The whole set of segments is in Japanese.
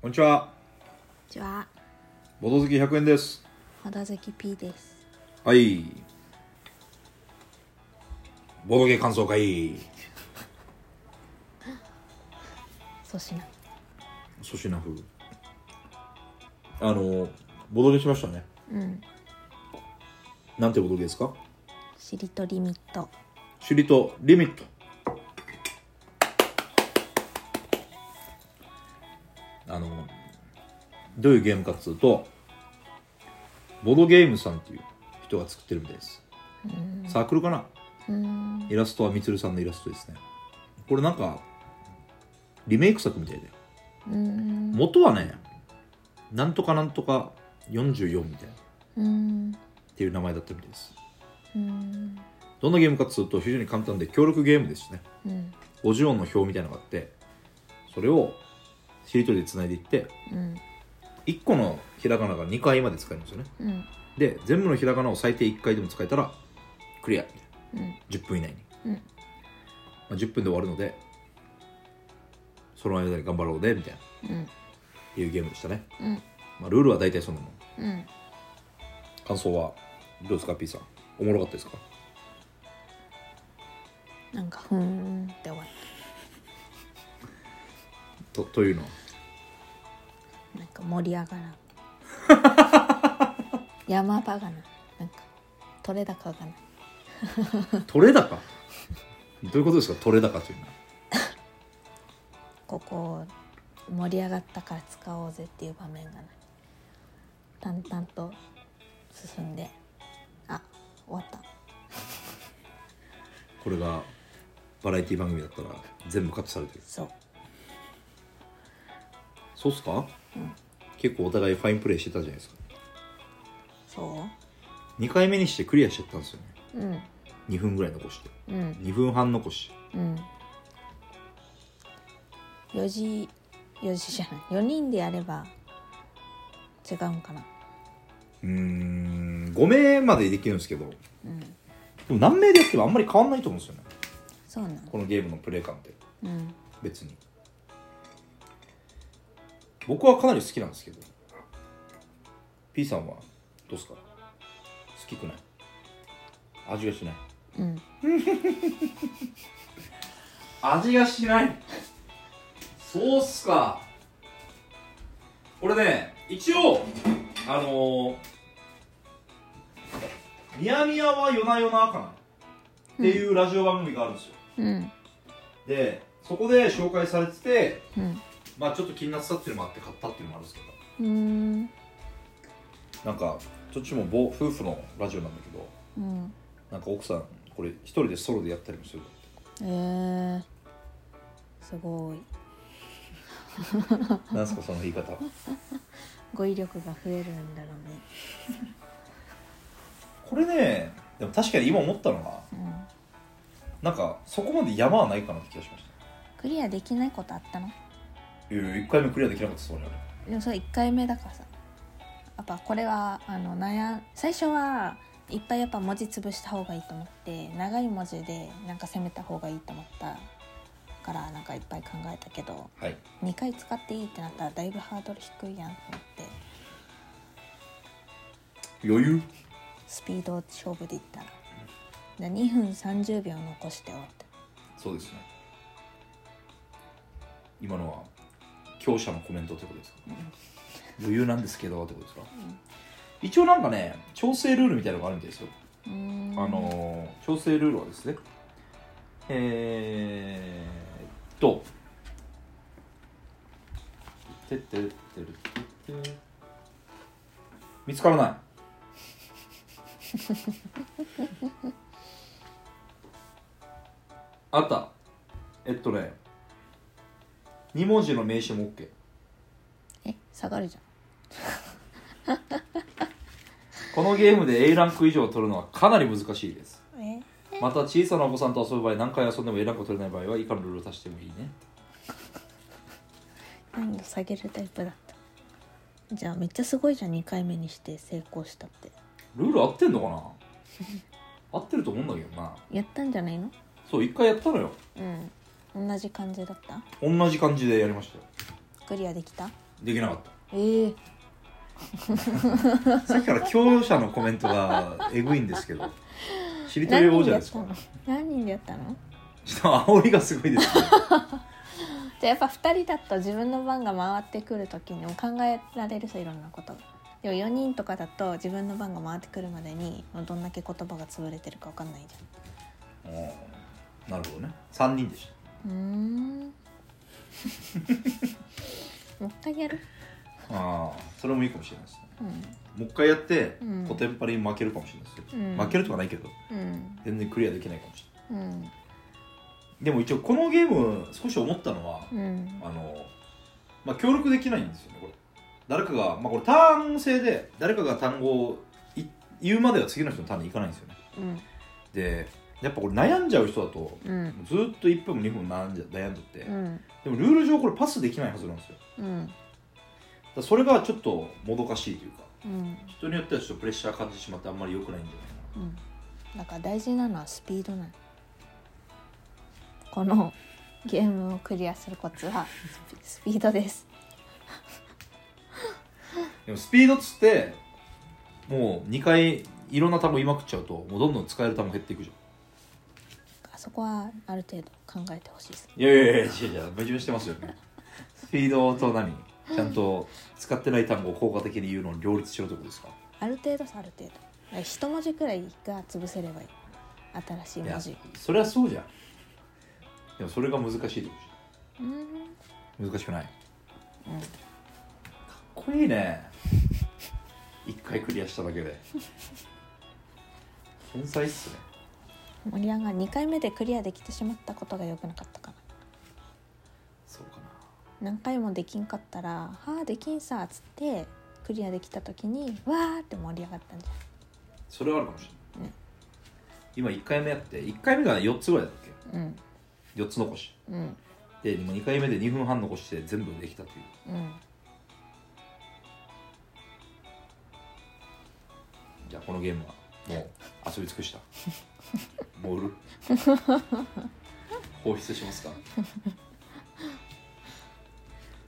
こんにちは。こんにちは、ボド好き100円です。和田関 P です。はい。ボドゲ感想会。粗品。粗品風。あの、ボドゲしましたね。うん。なんてボドゲですか？しりとリミット。シュリとリミット。どういうゲームかっつうと、ボドゲームさんっていう人が作ってるみたいです。サークルかな？うん。イラストはみつるさんのイラストですねこれなんかリメイク作みたいだようん。元はねなんとかなんとか44みたいなっうん。ていう名前だったみたいですうん。どんなゲームかっつうと非常に簡単で協力ゲームですねうん。50音の表みたいなのがあってそれをしりとりでつないでいってうん。1個のひらがなが2回まで使えるんですよねうん。で全部のひらがなを最低1回でも使えたらクリアみたいなうん。10分以内に、うんまあ、10分で終わるのでその間に頑張ろうねみたいなうん。いうゲームでしたね、うん。まあ、ルールは大体そんなもんうん。感想はどうですか P さんおもろかったですか？なんか、ふーんって終わっとというのは？盛り上がらん。山場がな。なんか、取れ高がない。取れ高？どういうことですか？取れ高というのは ここ、盛り上がったから使おうぜっていう場面がない。淡々と進んで、あ、終わった。これがバラエティ番組だったら全部カットされてるそう。そうっすか、ん結構お互いファインプレーしてたじゃないですか。そ2回目にしてクリアしちゃったんですよね。ううん。2分ぐらい残して。うん。2分半残しうん。4時4時じゃない。4人でやれば違うんかな。うーん5名までできるんですけど。でうん。も何名でやってもあんまり変わんないと思うんですよね。そうなのこのゲームのプレイ感って。うん。別に僕はかなり好きなんですけど。P さんは？どうですか？好きくない？味がしない？うん。味がしない？そうっすか。これね一応あのー「みやみやは夜な夜な」かな。っていうラジオ番組があるんですよ、うん。でそこで紹介されててうんまあちょっと気になってたっていうのもあって買ったっていうのもあるんですけど。うん。なんかどっちもぼ夫婦のラジオなんだけどうん。なんか奥さんこれ一人でソロでやったりもする。えー、すごい。なんすかその言い方。語彙力が増えるんだろうね。これねでも確かに今思ったのがうん。なんかそこまで山はないかなって気がしました。クリアできないことあったの？いやいや1回目クリアできなかったそでもそれ1回目だからさ。やっぱこれはあの悩ん最初はいっぱいやっぱ文字潰した方がいいと思って長い文字でなんか攻めた方がいいと思ったからなんかいっぱい考えたけどはい。2回使っていいってなったらだいぶハードル低いやんと思って。余裕？スピード勝負でいったら。で2分30秒残して終わったそうですね。今のは？強者のコメントってことですか、余裕なんですけどってことですか、一応なんかね調整ルールみたいなのがあるみたいですよ。あのー調整ルールはですねえー、っとてってってってってって見つからない。あった。えっとね2文字の名詞も OK え下がるじこのゲームで A ランク以上を取るのはかなり難しいです。また小さなお子さんと遊ぶ場合何回遊んでも A ランクを取れない場合は以下のルールを足してもいいね。難易度下げるタイプだった。じゃあめっちゃすごいじゃん2回目にして成功したって。ルール合ってんのかな？合ってると思うんだけどな。やったんじゃないの？そう一回やったのよ。うん同じ感じだった？同じ感じでやりました。よクリアできた？できなかっええた さっきから共用者のコメントがえぐいんですけどしりとり何王者ですか？人でやったの何人でやったの？ちょっと煽りがすごいですね。じゃあやっぱ2人だと自分の番が回ってくる時にも考えられるさいろんなこと。がでも4人とかだと自分の番が回ってくるまでにもうどんだけ言葉が潰れてるか分かんないじうん。なるほどね。3人でしゃんうーん。もう一回やる。たああそれもいいかもしれないですね。うん。もう一回やって、うん。コテンパリに負けるかもしれないです。よ、うん。負けるとかないけどうん。全然クリアできないかもしれない。うん。でも一応このゲーム少し思ったのは、うん。あのまあ協力できないんですよねこれ。誰かがまあこれターン制で誰かが単語をい言うまでは次の人のターンに行かないんですよね。うん。でやっぱこれ悩んじゃう人だとうん。ずーっと1分も2分も悩んじゃ悩んじゃって、うん。でもルール上これパスできないはずなんですよ。うん。らそれがちょっともどかしいというかうん。人によってはちょっとプレッシャー感じてしまってあんまり良くないんじゃないかな。うん。だから大事なのはスピードなの。このゲームをクリアするコツはスピードです。でもスピードっつってもう2回いろんな単語言いまくっちゃうともうどんどん使える単語減っていくじゃあそこはある程度考えてほしいです。んいやいやいやいやいや矛盾してますよね。スピードと何ちゃんと使ってない単語を効果的に言うのを両立しろってことですか？ある程度さある程度。一文字くらいが潰せればいい。新しいいや文字それはそうじゃん。でもそれが難しいってことじうん難しくない？かうん。っこいいね。1回クリアしただけで。天才っすね森山が2回目でクリアできてしまったことが良くなかったかな。そうかな。何回もできんかったら「はあできんさ」っつってクリアできた時にわーって盛り上がったんじそれはあるかもしれない、ね今1回目やって1回目が4つぐらいだっけ？ゃん。4つ残し。うん。うんで今2回目で2分半残して全部できたという。うん。じゃあこのゲームはもう遊び尽くした。もう売る。放出しますか。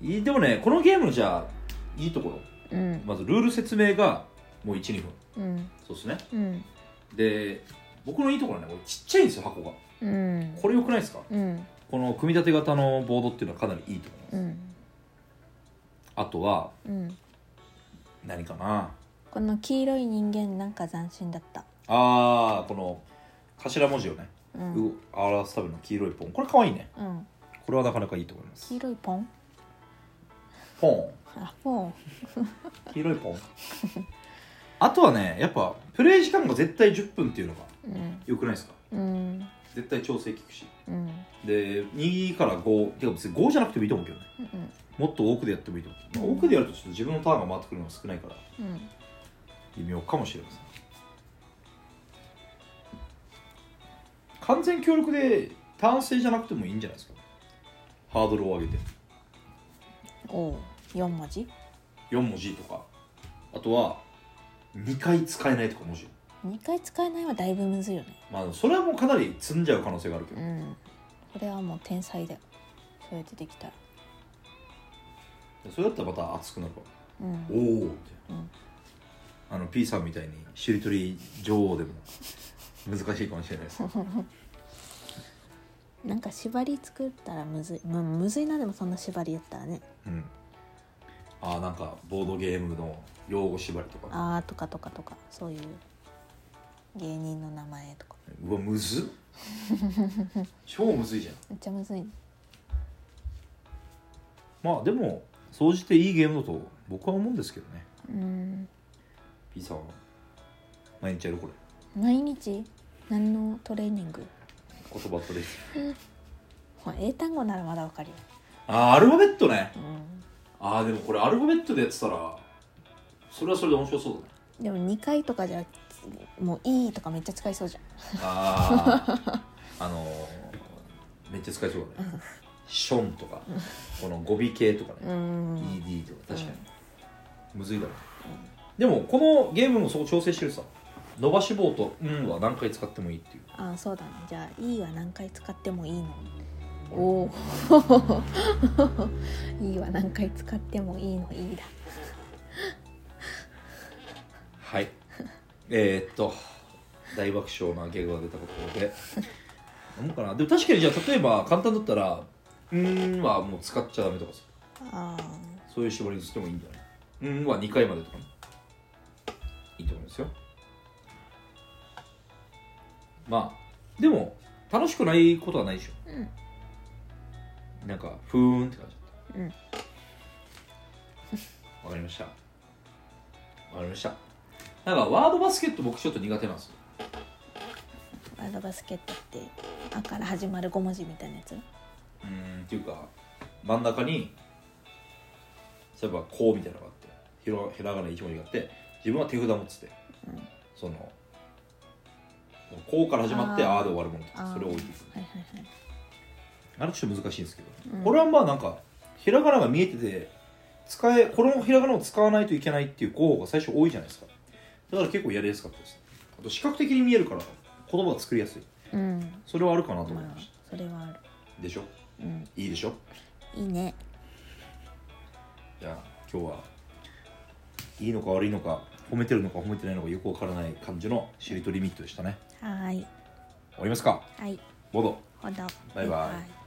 いいでもねこのゲームのじゃあいいところ。うん。まずルール説明がもう12分。うん。そうですね。うん。で僕のいいところはねこれちっちゃいんですよ箱が。うん。これよくないですか？うん。この組み立て型のボードっていうのはかなりいいと思います、うん。あとはうん。何かな？この黄色い人間なんか斬新だった。あーこの頭文字をね、うん。う表すための黄色いポン。これかわいいね。うん。これはなかなかいいと思います。黄色いポン？ポン。あポン。黄色いポン。あとはねやっぱプレイ時間が絶対10分っていうのがうん。よくないですか？うん。絶対調整効くし。うん。で2から5てか別に5じゃなくてもいいと思うけどね。うんもっと多くでやってもいいと思う、まあ奥でやるとちょっと自分のターンが回ってくるのが少ないから。うん微妙かもしれません。完全協力でターン制じゃなくてもいいんじゃないですか？ハードルを上げて。おう4文字？4文字とか。あとは2回使えないとか文字2回使えないはだいぶむずいよね。まあそれはもうかなり積んじゃう可能性があるけど、うん。これはもう天才だよそれでできたら。それだったらまた熱くなるかうん。らおおって、うんあの P さんみたいにしりとり女王でも難しいかもしれないです。なんか縛り作ったらむずい。むむずいなでもそんな縛りやったらね。うん。ああなんかボードゲームの用語縛りとか。あーとかとかとか。そういう芸人の名前とか。うわむずっ。超むずいじゃん。めっちゃむずい。まあでも総じていいゲームだと僕は思うんですけどね。うんんは毎日やるこれ。毎日？何のトレーニング？言葉トレーまあ英単語ならまだわかるよ。あーアルファベットね。うん。ああでもこれアルファベットでやってたらそれはそれで面白そうだね。でも2回とかじゃもう「いい」とかめっちゃ使いそうじゃん。あああのー、めっちゃ使えそうだね。ションとかこの語尾系とかうね、ん ED とか確かに、むずいだろ。う、でもこのゲームもそう調整してるさ伸ばし棒と「うん」は何回使ってもいいっていう。ああそうだね。じゃあ「いい」は何回使ってもいいのおおいいわ何回使ってもいいのいいだ。はい。えー、っと大爆笑なギャグが出たことで。なんかな。でも確かにじゃあ例えば簡単だったら「うーん」はもう使っちゃダメとかさ。あそういう絞りにしてもいいんじゃない？うんは2回までとかねいいと思いますよ。まあでも楽しくないことはないでしょ。ーうん。なんかふーんって感じうん。わかりました。わかりました。なんかワードバスケット僕ちょっと苦手なんですよ。ワードバスケットって「あ」から始まる5文字みたいなやつ？うーんっていうか真ん中に例えば「こう」みたいなのがあってひらがな1文字があって自分は手札持ってて、うん。その「こう」から始まって「あー。あー」で終わるものとあー。かそれを置いていくはいはいはい。あれちょっと難しいんですけど、うん。これはまあなんかひらがなが見えてて使えこのひらがなを使わないといけないっていう候補が最初多いじゃないですか。だから結構やりやすかったですあと視覚的に見えるから言葉が作りやすい。うん。それはあるかなと思いまあましそれはある。たでしょ？うん。いいでしょ？いいね。じゃあ今日はいいのか悪いのか褒めてるのか褒めてないのかよくわからない感じのしりとりミットでしたね。はーい。終わりますか？はい。ボド。ほどバイバイイ